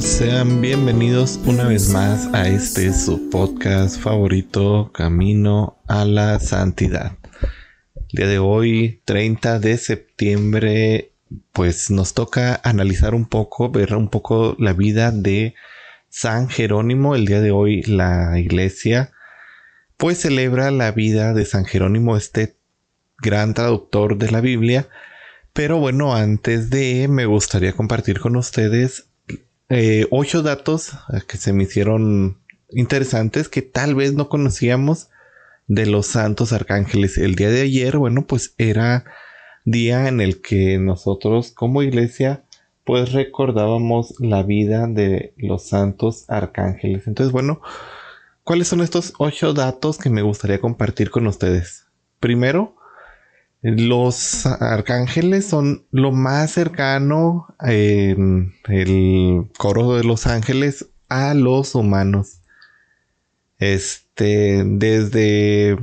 Sean bienvenidos una vez más a este su podcast favorito, Camino a la Santidad. El día de hoy, 30 de septiembre, pues nos toca analizar un poco, ver un poco la vida de San Jerónimo. El día de hoy la iglesia pues celebra la vida de San Jerónimo, este gran traductor de la Biblia. Pero bueno, antes de me gustaría compartir con ustedes eh, ocho datos eh, que se me hicieron interesantes que tal vez no conocíamos de los santos arcángeles. El día de ayer, bueno, pues era día en el que nosotros como iglesia pues recordábamos la vida de los santos arcángeles. Entonces, bueno, ¿cuáles son estos ocho datos que me gustaría compartir con ustedes? Primero, los arcángeles son lo más cercano en el coro de los ángeles a los humanos. Este, desde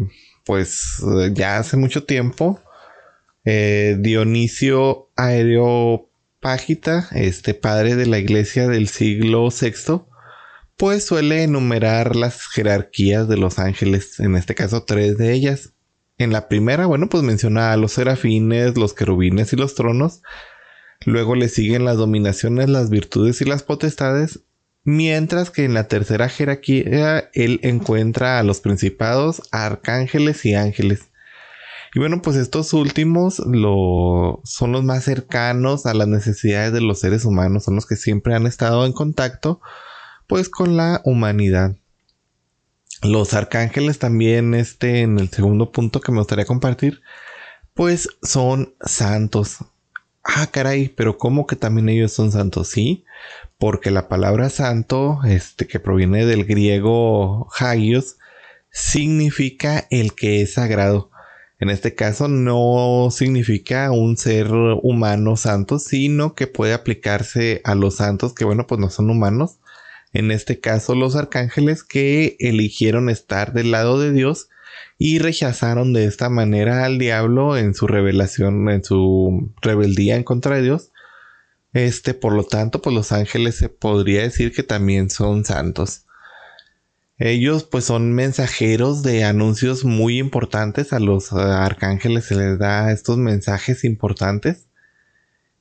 pues ya hace mucho tiempo, eh, Dionisio Areopágita, este padre de la iglesia del siglo VI, pues suele enumerar las jerarquías de los ángeles, en este caso tres de ellas. En la primera, bueno, pues menciona a los serafines, los querubines y los tronos. Luego le siguen las dominaciones, las virtudes y las potestades. Mientras que en la tercera jerarquía él encuentra a los principados, arcángeles y ángeles. Y bueno, pues estos últimos son los más cercanos a las necesidades de los seres humanos, son los que siempre han estado en contacto pues con la humanidad. Los arcángeles también, este, en el segundo punto que me gustaría compartir, pues son santos. Ah, caray, pero ¿cómo que también ellos son santos? Sí, porque la palabra santo, este, que proviene del griego hagios, significa el que es sagrado. En este caso no significa un ser humano santo, sino que puede aplicarse a los santos que, bueno, pues no son humanos, en este caso los arcángeles que eligieron estar del lado de Dios y rechazaron de esta manera al diablo en su revelación, en su rebeldía en contra de Dios. Este, por lo tanto, pues los ángeles se podría decir que también son santos. Ellos pues son mensajeros de anuncios muy importantes. A los arcángeles se les da estos mensajes importantes.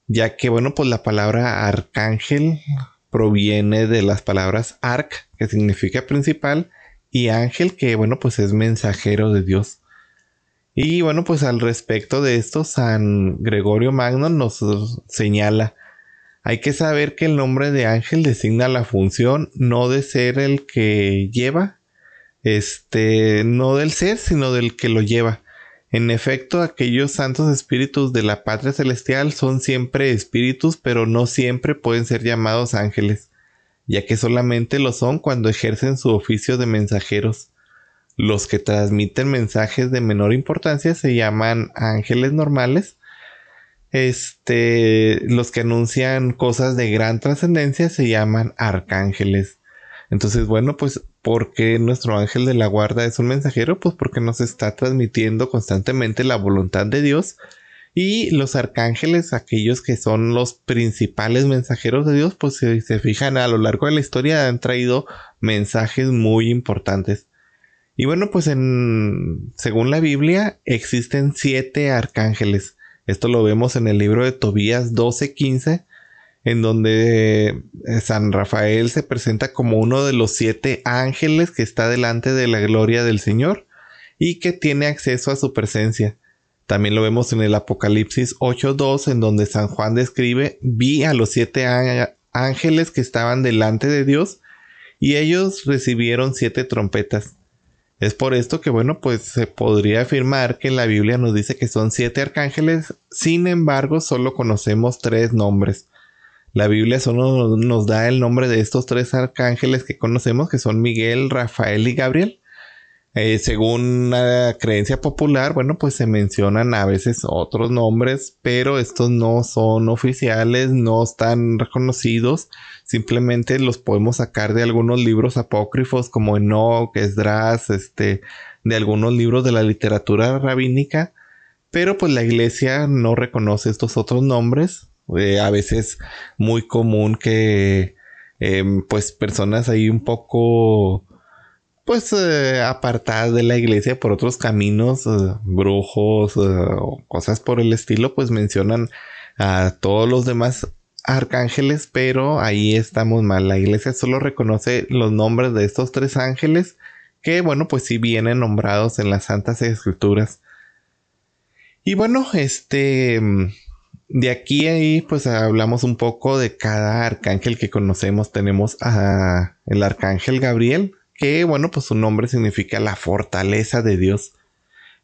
Ya que bueno, pues la palabra arcángel proviene de las palabras arc, que significa principal, y ángel, que bueno, pues es mensajero de Dios. Y bueno, pues al respecto de esto, San Gregorio Magno nos señala, hay que saber que el nombre de ángel designa la función no de ser el que lleva, este, no del ser, sino del que lo lleva. En efecto, aquellos santos espíritus de la patria celestial son siempre espíritus, pero no siempre pueden ser llamados ángeles, ya que solamente lo son cuando ejercen su oficio de mensajeros. Los que transmiten mensajes de menor importancia se llaman ángeles normales. Este, los que anuncian cosas de gran trascendencia se llaman arcángeles. Entonces, bueno, pues, ¿por qué nuestro ángel de la guarda es un mensajero? Pues porque nos está transmitiendo constantemente la voluntad de Dios. Y los arcángeles, aquellos que son los principales mensajeros de Dios, pues si se fijan a lo largo de la historia han traído mensajes muy importantes. Y bueno, pues en, según la Biblia existen siete arcángeles. Esto lo vemos en el libro de Tobías 12:15 en donde eh, San Rafael se presenta como uno de los siete ángeles que está delante de la gloria del Señor y que tiene acceso a su presencia. También lo vemos en el Apocalipsis 8.2 en donde San Juan describe, vi a los siete ángeles que estaban delante de Dios y ellos recibieron siete trompetas. Es por esto que, bueno, pues se podría afirmar que la Biblia nos dice que son siete arcángeles, sin embargo, solo conocemos tres nombres. La Biblia solo nos da el nombre de estos tres arcángeles que conocemos, que son Miguel, Rafael y Gabriel. Eh, según la creencia popular, bueno, pues se mencionan a veces otros nombres, pero estos no son oficiales, no están reconocidos, simplemente los podemos sacar de algunos libros apócrifos como Enoch, Esdras, este, de algunos libros de la literatura rabínica, pero pues la iglesia no reconoce estos otros nombres, eh, a veces muy común que em, pues personas ahí un poco pues eh, apartadas de la iglesia por otros caminos, eh, brujos o cosas por el estilo, pues mencionan a todos los demás arcángeles, pero ahí estamos mal. La iglesia solo reconoce los nombres de estos tres ángeles, que bueno, pues sí vienen nombrados en las Santas Escrituras. Y bueno, este de aquí a ahí, pues hablamos un poco de cada arcángel que conocemos. Tenemos a el arcángel Gabriel, que bueno, pues su nombre significa la fortaleza de Dios.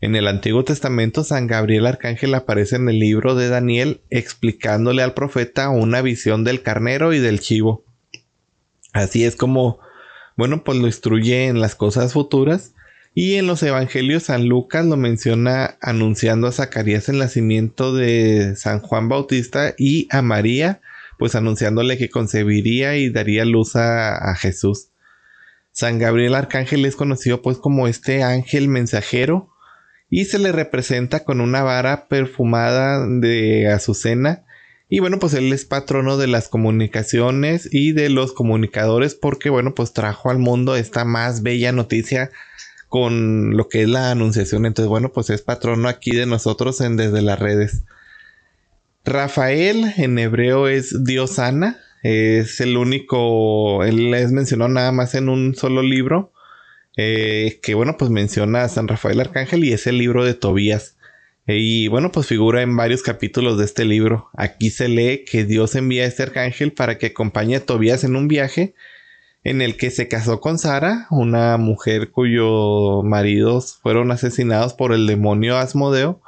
En el Antiguo Testamento, San Gabriel Arcángel aparece en el libro de Daniel explicándole al profeta una visión del carnero y del chivo. Así es como, bueno, pues lo instruye en las cosas futuras y en los evangelios San Lucas lo menciona anunciando a Zacarías el nacimiento de San Juan Bautista y a María, pues anunciándole que concebiría y daría luz a, Jesús. San Gabriel Arcángel es conocido pues como este ángel mensajero y se le representa con una vara perfumada de azucena y bueno pues él es patrono de las comunicaciones y de los comunicadores porque bueno pues trajo al mundo esta más bella noticia con lo que es la anunciación. Entonces, bueno, pues es patrono aquí de nosotros en desde las redes. Rafael en hebreo es Dios sana. Es el único, él es mencionado nada más en un solo libro. Eh, que bueno, pues menciona a San Rafael Arcángel y es el libro de Tobías. y bueno, pues figura en varios capítulos de este libro. Aquí se lee que Dios envía a este arcángel para que acompañe a Tobías en un viaje en el que se casó con Sara, una mujer cuyos maridos fueron asesinados por el demonio Asmodeo.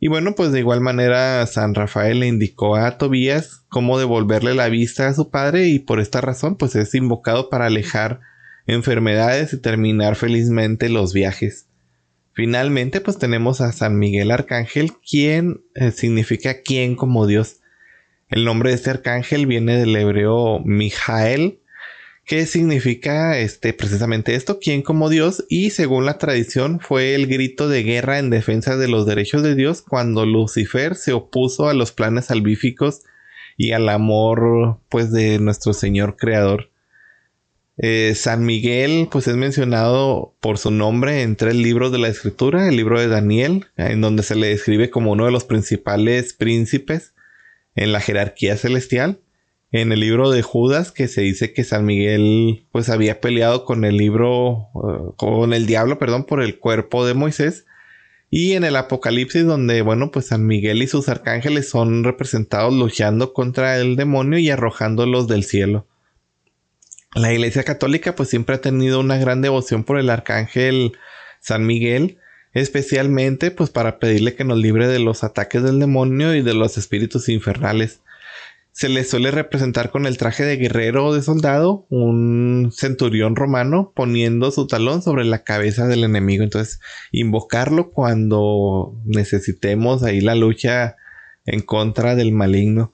Y bueno, pues de igual manera San Rafael le indicó a Tobías cómo devolverle la vista a su padre y por esta razón pues es invocado para alejar enfermedades y terminar felizmente los viajes. Finalmente pues tenemos a San Miguel Arcángel, quien eh, significa quien como Dios. El nombre de este arcángel viene del hebreo Mijael, ¿Qué significa este, precisamente esto? ¿Quién como Dios? Y según la tradición fue el grito de guerra en defensa de los derechos de Dios cuando Lucifer se opuso a los planes salvíficos y al amor pues de nuestro Señor Creador. Eh, San Miguel pues es mencionado por su nombre en tres libros de la escritura, el libro de Daniel, en donde se le describe como uno de los principales príncipes en la jerarquía celestial en el libro de Judas que se dice que San Miguel pues había peleado con el libro eh, con el diablo, perdón, por el cuerpo de Moisés. Y en el Apocalipsis donde bueno, pues San Miguel y sus arcángeles son representados luchando contra el demonio y arrojándolos del cielo. La Iglesia Católica pues siempre ha tenido una gran devoción por el arcángel San Miguel, especialmente pues para pedirle que nos libre de los ataques del demonio y de los espíritus infernales se le suele representar con el traje de guerrero o de soldado, un centurión romano poniendo su talón sobre la cabeza del enemigo. Entonces, invocarlo cuando necesitemos ahí la lucha en contra del maligno.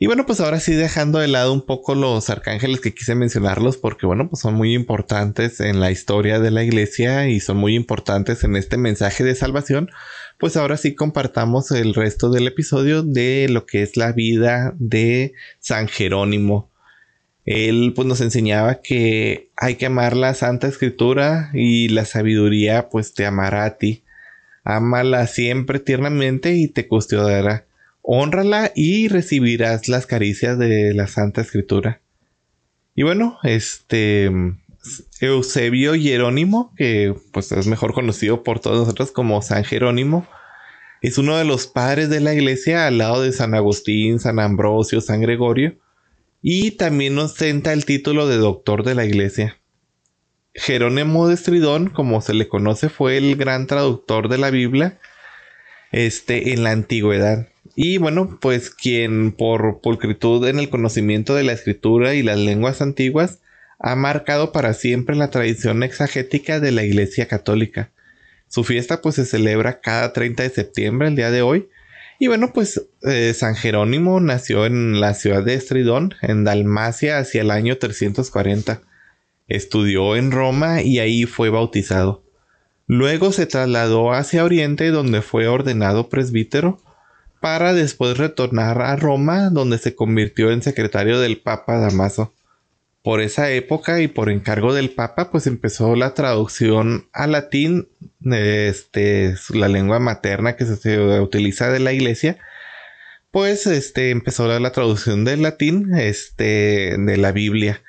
Y bueno, pues ahora sí dejando de lado un poco los arcángeles que quise mencionarlos porque bueno, pues son muy importantes en la historia de la iglesia y son muy importantes en este mensaje de salvación pues ahora sí compartamos el resto del episodio de lo que es la vida de San Jerónimo. Él pues nos enseñaba que hay que amar la Santa Escritura y la sabiduría pues te amará a ti. Ámala siempre tiernamente y te custodiará. Honrala y recibirás las caricias de la Santa Escritura. Y bueno, este Eusebio Jerónimo, que pues es mejor conocido por todos nosotros como San Jerónimo, es uno de los padres de la iglesia al lado de San Agustín, San Ambrosio, San Gregorio, y también ostenta el título de doctor de la iglesia. Jerónimo de Estridón, como se le conoce, fue el gran traductor de la Biblia este, en la antigüedad. Y bueno, pues quien por pulcritud en el conocimiento de la escritura y las lenguas antiguas ha marcado para siempre la tradición exagética de la Iglesia Católica. Su fiesta pues se celebra cada 30 de septiembre, el día de hoy. Y bueno, pues eh, San Jerónimo nació en la ciudad de Estridón, en Dalmacia, hacia el año 340. Estudió en Roma y ahí fue bautizado. Luego se trasladó hacia Oriente donde fue ordenado presbítero para después retornar a Roma donde se convirtió en secretario del Papa Damaso. Por esa época y por encargo del Papa pues empezó la traducción al latín, este, la lengua materna que se utiliza de la iglesia, pues este, empezó la, la traducción del latín este, de la Biblia.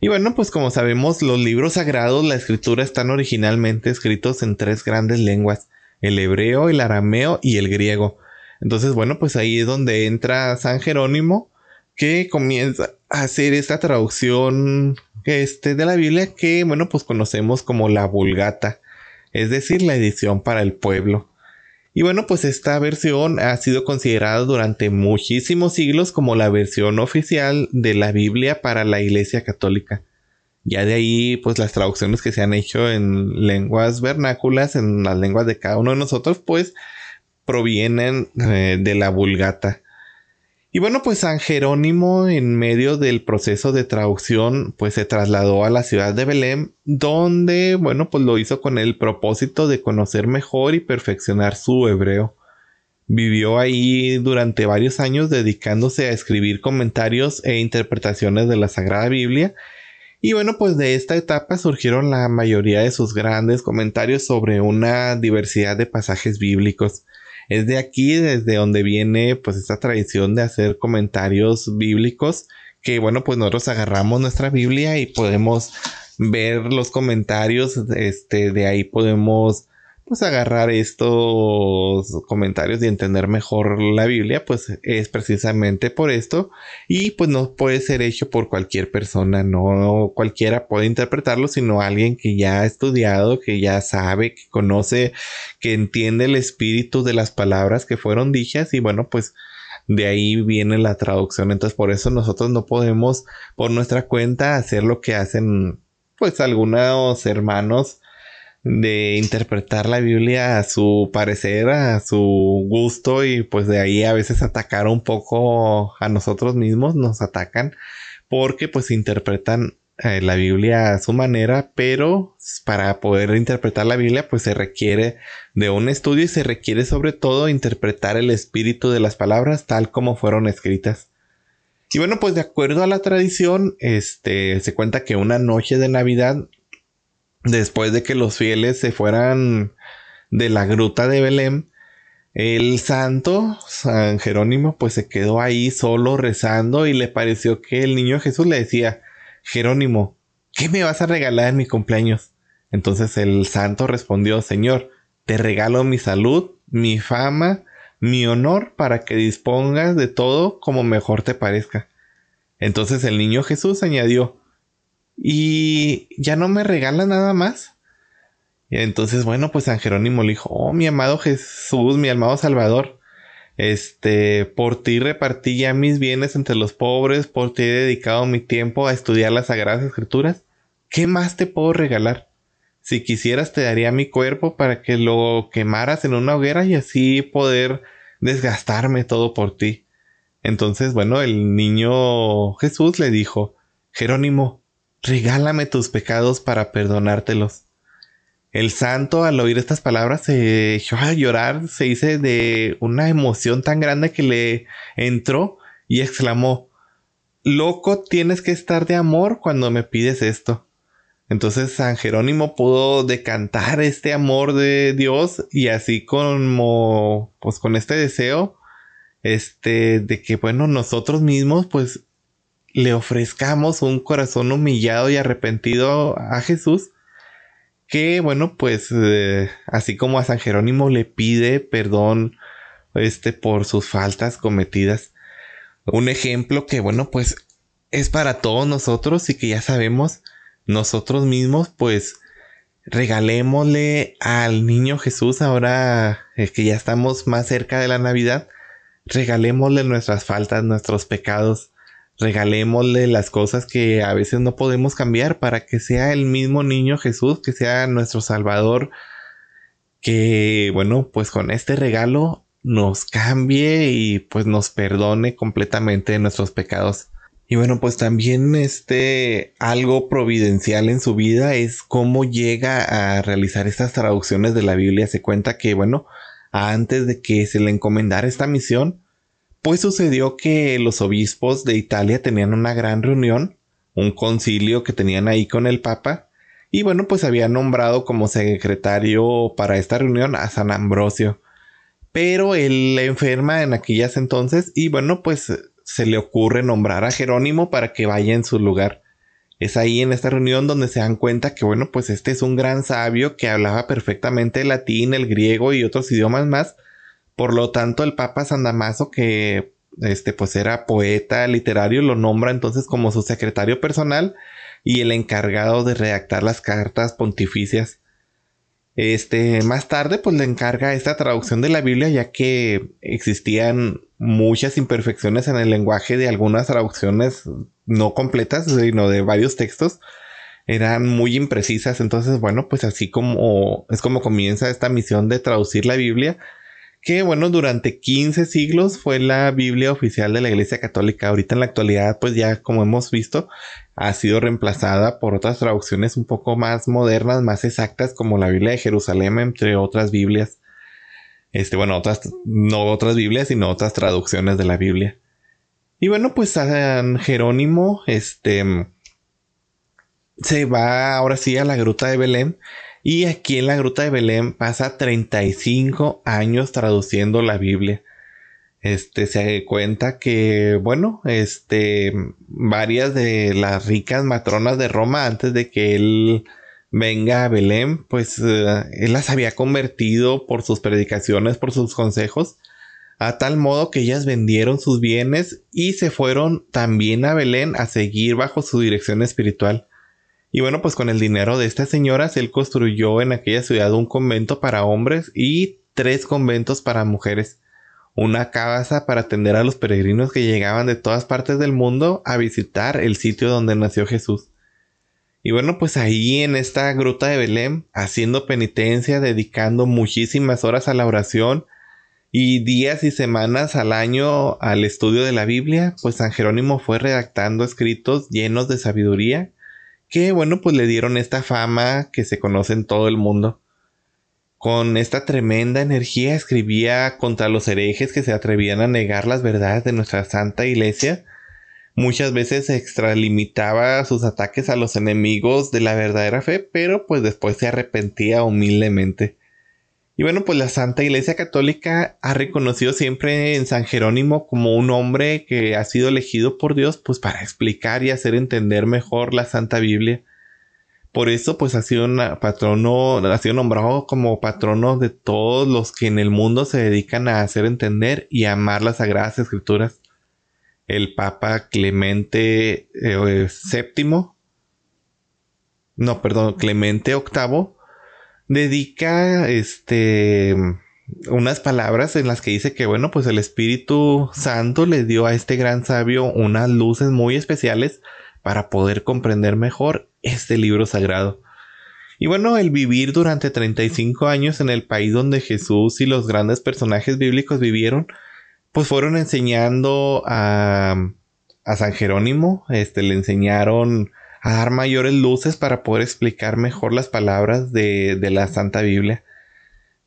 Y bueno, pues como sabemos, los libros sagrados, la escritura están originalmente escritos en tres grandes lenguas, el hebreo, el arameo y el griego. Entonces, bueno, pues ahí es donde entra San Jerónimo, que comienza a hacer esta traducción este, de la Biblia que, bueno, pues conocemos como la Vulgata, es decir, la edición para el pueblo. Y bueno, pues esta versión ha sido considerada durante muchísimos siglos como la versión oficial de la Biblia para la Iglesia Católica. Ya de ahí, pues las traducciones que se han hecho en lenguas vernáculas, en las lenguas de cada uno de nosotros, pues provienen eh, de la Vulgata. Y bueno, pues San Jerónimo en medio del proceso de traducción, pues se trasladó a la ciudad de Belén, donde, bueno, pues lo hizo con el propósito de conocer mejor y perfeccionar su hebreo. Vivió ahí durante varios años dedicándose a escribir comentarios e interpretaciones de la Sagrada Biblia. Y bueno, pues de esta etapa surgieron la mayoría de sus grandes comentarios sobre una diversidad de pasajes bíblicos. Es de aquí desde donde viene pues esta tradición de hacer comentarios bíblicos que bueno pues nosotros agarramos nuestra Biblia y podemos ver los comentarios este de ahí podemos pues agarrar estos comentarios y entender mejor la Biblia, pues es precisamente por esto. Y pues no puede ser hecho por cualquier persona, no cualquiera puede interpretarlo, sino alguien que ya ha estudiado, que ya sabe, que conoce, que entiende el espíritu de las palabras que fueron dichas. Y bueno, pues de ahí viene la traducción, entonces por eso nosotros no podemos por nuestra cuenta hacer lo que hacen pues algunos hermanos de interpretar la Biblia a su parecer, a su gusto y pues de ahí a veces atacar un poco a nosotros mismos, nos atacan porque pues interpretan eh, la Biblia a su manera, pero para poder interpretar la Biblia pues se requiere de un estudio y se requiere sobre todo interpretar el espíritu de las palabras tal como fueron escritas. Y bueno, pues de acuerdo a la tradición, este se cuenta que una noche de Navidad después de que los fieles se fueran de la gruta de Belén, el santo San Jerónimo pues se quedó ahí solo rezando y le pareció que el niño Jesús le decía, Jerónimo, ¿qué me vas a regalar en mi cumpleaños? Entonces el santo respondió, Señor, te regalo mi salud, mi fama, mi honor para que dispongas de todo como mejor te parezca. Entonces el niño Jesús añadió, y ya no me regala nada más. Entonces, bueno, pues San Jerónimo le dijo, oh, mi amado Jesús, mi amado Salvador, este, por ti repartí ya mis bienes entre los pobres, por ti he dedicado mi tiempo a estudiar las Sagradas Escrituras. ¿Qué más te puedo regalar? Si quisieras te daría mi cuerpo para que lo quemaras en una hoguera y así poder desgastarme todo por ti. Entonces, bueno, el niño Jesús le dijo, Jerónimo, regálame tus pecados para perdonártelos. El santo al oír estas palabras se echó a llorar, se hizo de una emoción tan grande que le entró y exclamó, Loco tienes que estar de amor cuando me pides esto. Entonces San Jerónimo pudo decantar este amor de Dios y así como pues con este deseo este de que bueno nosotros mismos pues le ofrezcamos un corazón humillado y arrepentido a Jesús, que bueno, pues eh, así como a San Jerónimo le pide perdón este por sus faltas cometidas. Un ejemplo que bueno, pues es para todos nosotros y que ya sabemos nosotros mismos, pues regalémosle al niño Jesús ahora que ya estamos más cerca de la Navidad, regalémosle nuestras faltas, nuestros pecados, regalémosle las cosas que a veces no podemos cambiar para que sea el mismo niño Jesús, que sea nuestro Salvador, que bueno, pues con este regalo nos cambie y pues nos perdone completamente nuestros pecados. Y bueno, pues también este algo providencial en su vida es cómo llega a realizar estas traducciones de la Biblia. Se cuenta que bueno, antes de que se le encomendara esta misión, pues sucedió que los obispos de Italia tenían una gran reunión, un concilio que tenían ahí con el Papa, y bueno, pues había nombrado como secretario para esta reunión a San Ambrosio. Pero él enferma en aquellas entonces y bueno, pues se le ocurre nombrar a Jerónimo para que vaya en su lugar. Es ahí en esta reunión donde se dan cuenta que bueno, pues este es un gran sabio que hablaba perfectamente el latín, el griego y otros idiomas más, por lo tanto, el Papa San Damaso, que este, pues era poeta literario, lo nombra entonces como su secretario personal y el encargado de redactar las cartas pontificias. Este, más tarde, pues le encarga esta traducción de la Biblia, ya que existían muchas imperfecciones en el lenguaje de algunas traducciones no completas, sino de varios textos. Eran muy imprecisas. Entonces, bueno, pues así como es como comienza esta misión de traducir la Biblia que bueno, durante 15 siglos fue la Biblia oficial de la Iglesia Católica. Ahorita en la actualidad, pues ya como hemos visto, ha sido reemplazada por otras traducciones un poco más modernas, más exactas, como la Biblia de Jerusalén, entre otras Biblias. Este, bueno, otras, no otras Biblias, sino otras traducciones de la Biblia. Y bueno, pues San Jerónimo, este, se va ahora sí a la gruta de Belén y aquí en la Gruta de Belén pasa 35 años traduciendo la Biblia. Este se cuenta que, bueno, este, varias de las ricas matronas de Roma antes de que él venga a Belén, pues eh, él las había convertido por sus predicaciones, por sus consejos, a tal modo que ellas vendieron sus bienes y se fueron también a Belén a seguir bajo su dirección espiritual. Y bueno, pues con el dinero de estas señoras, él construyó en aquella ciudad un convento para hombres y tres conventos para mujeres. Una casa para atender a los peregrinos que llegaban de todas partes del mundo a visitar el sitio donde nació Jesús. Y bueno, pues ahí en esta gruta de Belén, haciendo penitencia, dedicando muchísimas horas a la oración y días y semanas al año al estudio de la Biblia, pues San Jerónimo fue redactando escritos llenos de sabiduría que bueno, pues le dieron esta fama que se conoce en todo el mundo. Con esta tremenda energía escribía contra los herejes que se atrevían a negar las verdades de nuestra santa iglesia. Muchas veces extralimitaba sus ataques a los enemigos de la verdadera fe, pero pues después se arrepentía humildemente. Y bueno, pues la Santa Iglesia Católica ha reconocido siempre en San Jerónimo como un hombre que ha sido elegido por Dios pues para explicar y hacer entender mejor la Santa Biblia. Por eso pues ha sido patrono, ha sido nombrado como patrono de todos los que en el mundo se dedican a hacer entender y amar las Sagradas Escrituras. El Papa Clemente VII, eh, no, perdón, Clemente VIII dedica este unas palabras en las que dice que bueno, pues el Espíritu Santo le dio a este gran sabio unas luces muy especiales para poder comprender mejor este libro sagrado. Y bueno, el vivir durante 35 años en el país donde Jesús y los grandes personajes bíblicos vivieron, pues fueron enseñando a, a San Jerónimo, este, le enseñaron a dar mayores luces para poder explicar mejor las palabras de, la Santa Biblia.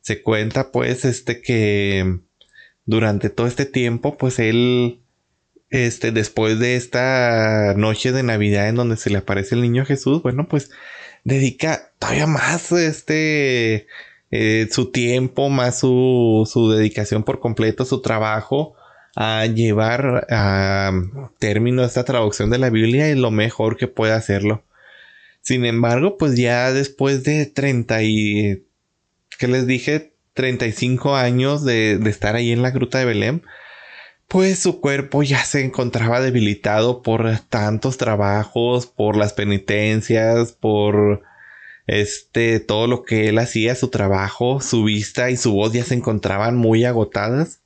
Se cuenta pues este que durante todo este tiempo pues él este después de esta noche de Navidad en donde se le aparece el niño Jesús, bueno pues dedica todavía más este eh, su tiempo, más su, su dedicación por completo, su trabajo a llevar a término esta traducción de la Biblia es lo mejor que puede hacerlo. Sin embargo, pues ya después de 30 y... ¿Qué les dije? 35 años de, de estar ahí en la gruta de Belén, pues su cuerpo ya se encontraba debilitado por tantos trabajos, por las penitencias, por este todo lo que él hacía, su trabajo, su vista y su voz ya se encontraban muy agotadas.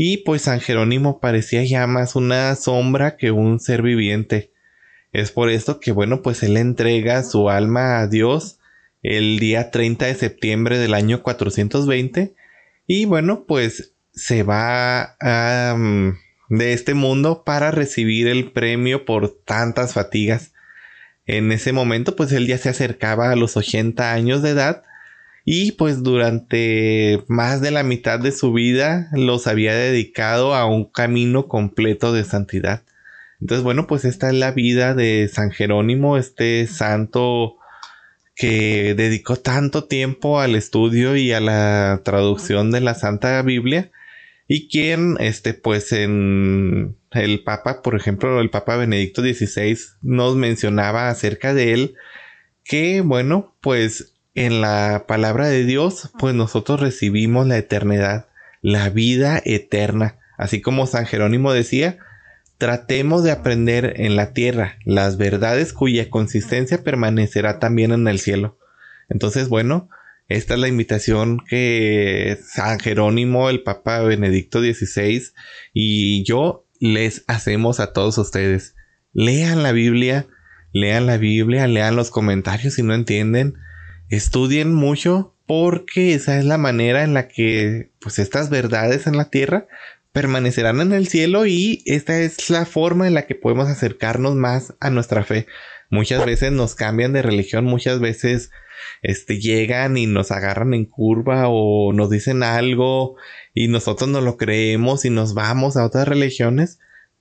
Y pues San Jerónimo parecía ya más una sombra que un ser viviente. Es por esto que bueno pues él entrega su alma a Dios el día 30 de septiembre del año 420 y bueno pues se va de este mundo para recibir el premio por tantas fatigas. En ese momento pues él ya se acercaba a los 80 años de edad y pues durante más de la mitad de su vida los había dedicado a un camino completo de santidad. Entonces, bueno, pues esta es la vida de San Jerónimo, este santo que dedicó tanto tiempo al estudio y a la traducción de la Santa Biblia y quien, este, pues en el Papa, por ejemplo, el Papa Benedicto XVI nos mencionaba acerca de él que, bueno, pues en la palabra de Dios, pues nosotros recibimos la eternidad, la vida eterna. Así como San Jerónimo decía, tratemos de aprender en la tierra las verdades cuya consistencia permanecerá también en el cielo. Entonces, bueno, esta es la invitación que San Jerónimo, el Papa Benedicto XVI y yo les hacemos a todos ustedes. Lean la Biblia, lean la Biblia, lean los comentarios si no entienden estudien mucho porque esa es la manera en la que pues estas verdades en la tierra permanecerán en el cielo y esta es la forma en la que podemos acercarnos más a nuestra fe. Muchas veces nos cambian de religión, muchas veces este llegan y nos agarran en curva o nos dicen algo y nosotros no lo creemos y nos vamos a otras religiones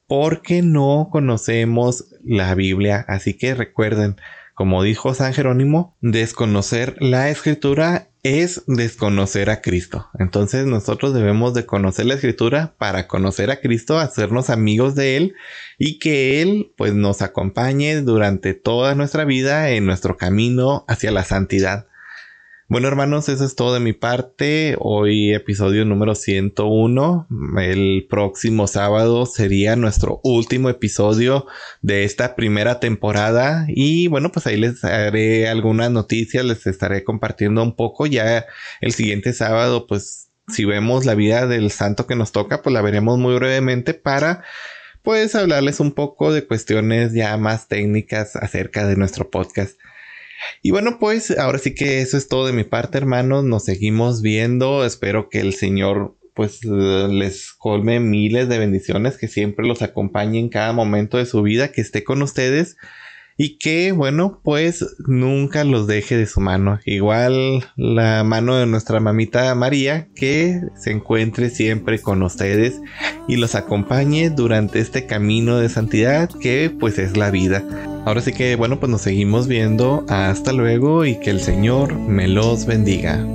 porque no conocemos la Biblia. Así que recuerden, como dijo San Jerónimo, desconocer la escritura es desconocer a Cristo. Entonces nosotros debemos de conocer la escritura para conocer a Cristo, hacernos amigos de Él y que Él pues nos acompañe durante toda nuestra vida en nuestro camino hacia la santidad. Bueno hermanos, eso es todo de mi parte. Hoy episodio número 101. El próximo sábado sería nuestro último episodio de esta primera temporada. Y bueno, pues ahí les haré algunas noticias, les estaré compartiendo un poco. Ya el siguiente sábado, pues si vemos la vida del santo que nos toca, pues la veremos muy brevemente para pues hablarles un poco de cuestiones ya más técnicas acerca de nuestro podcast. Y bueno, pues ahora sí que eso es todo de mi parte, hermanos. Nos seguimos viendo. Espero que el Señor pues les colme miles de bendiciones, que siempre los acompañe en cada momento de su vida, que esté con ustedes y que bueno pues nunca los deje de su mano. Igual la mano de nuestra mamita María que se encuentre siempre con ustedes y los acompañe durante este camino de santidad que pues es la vida. Ahora sí que bueno pues nos seguimos viendo. Hasta luego y que el Señor me los bendiga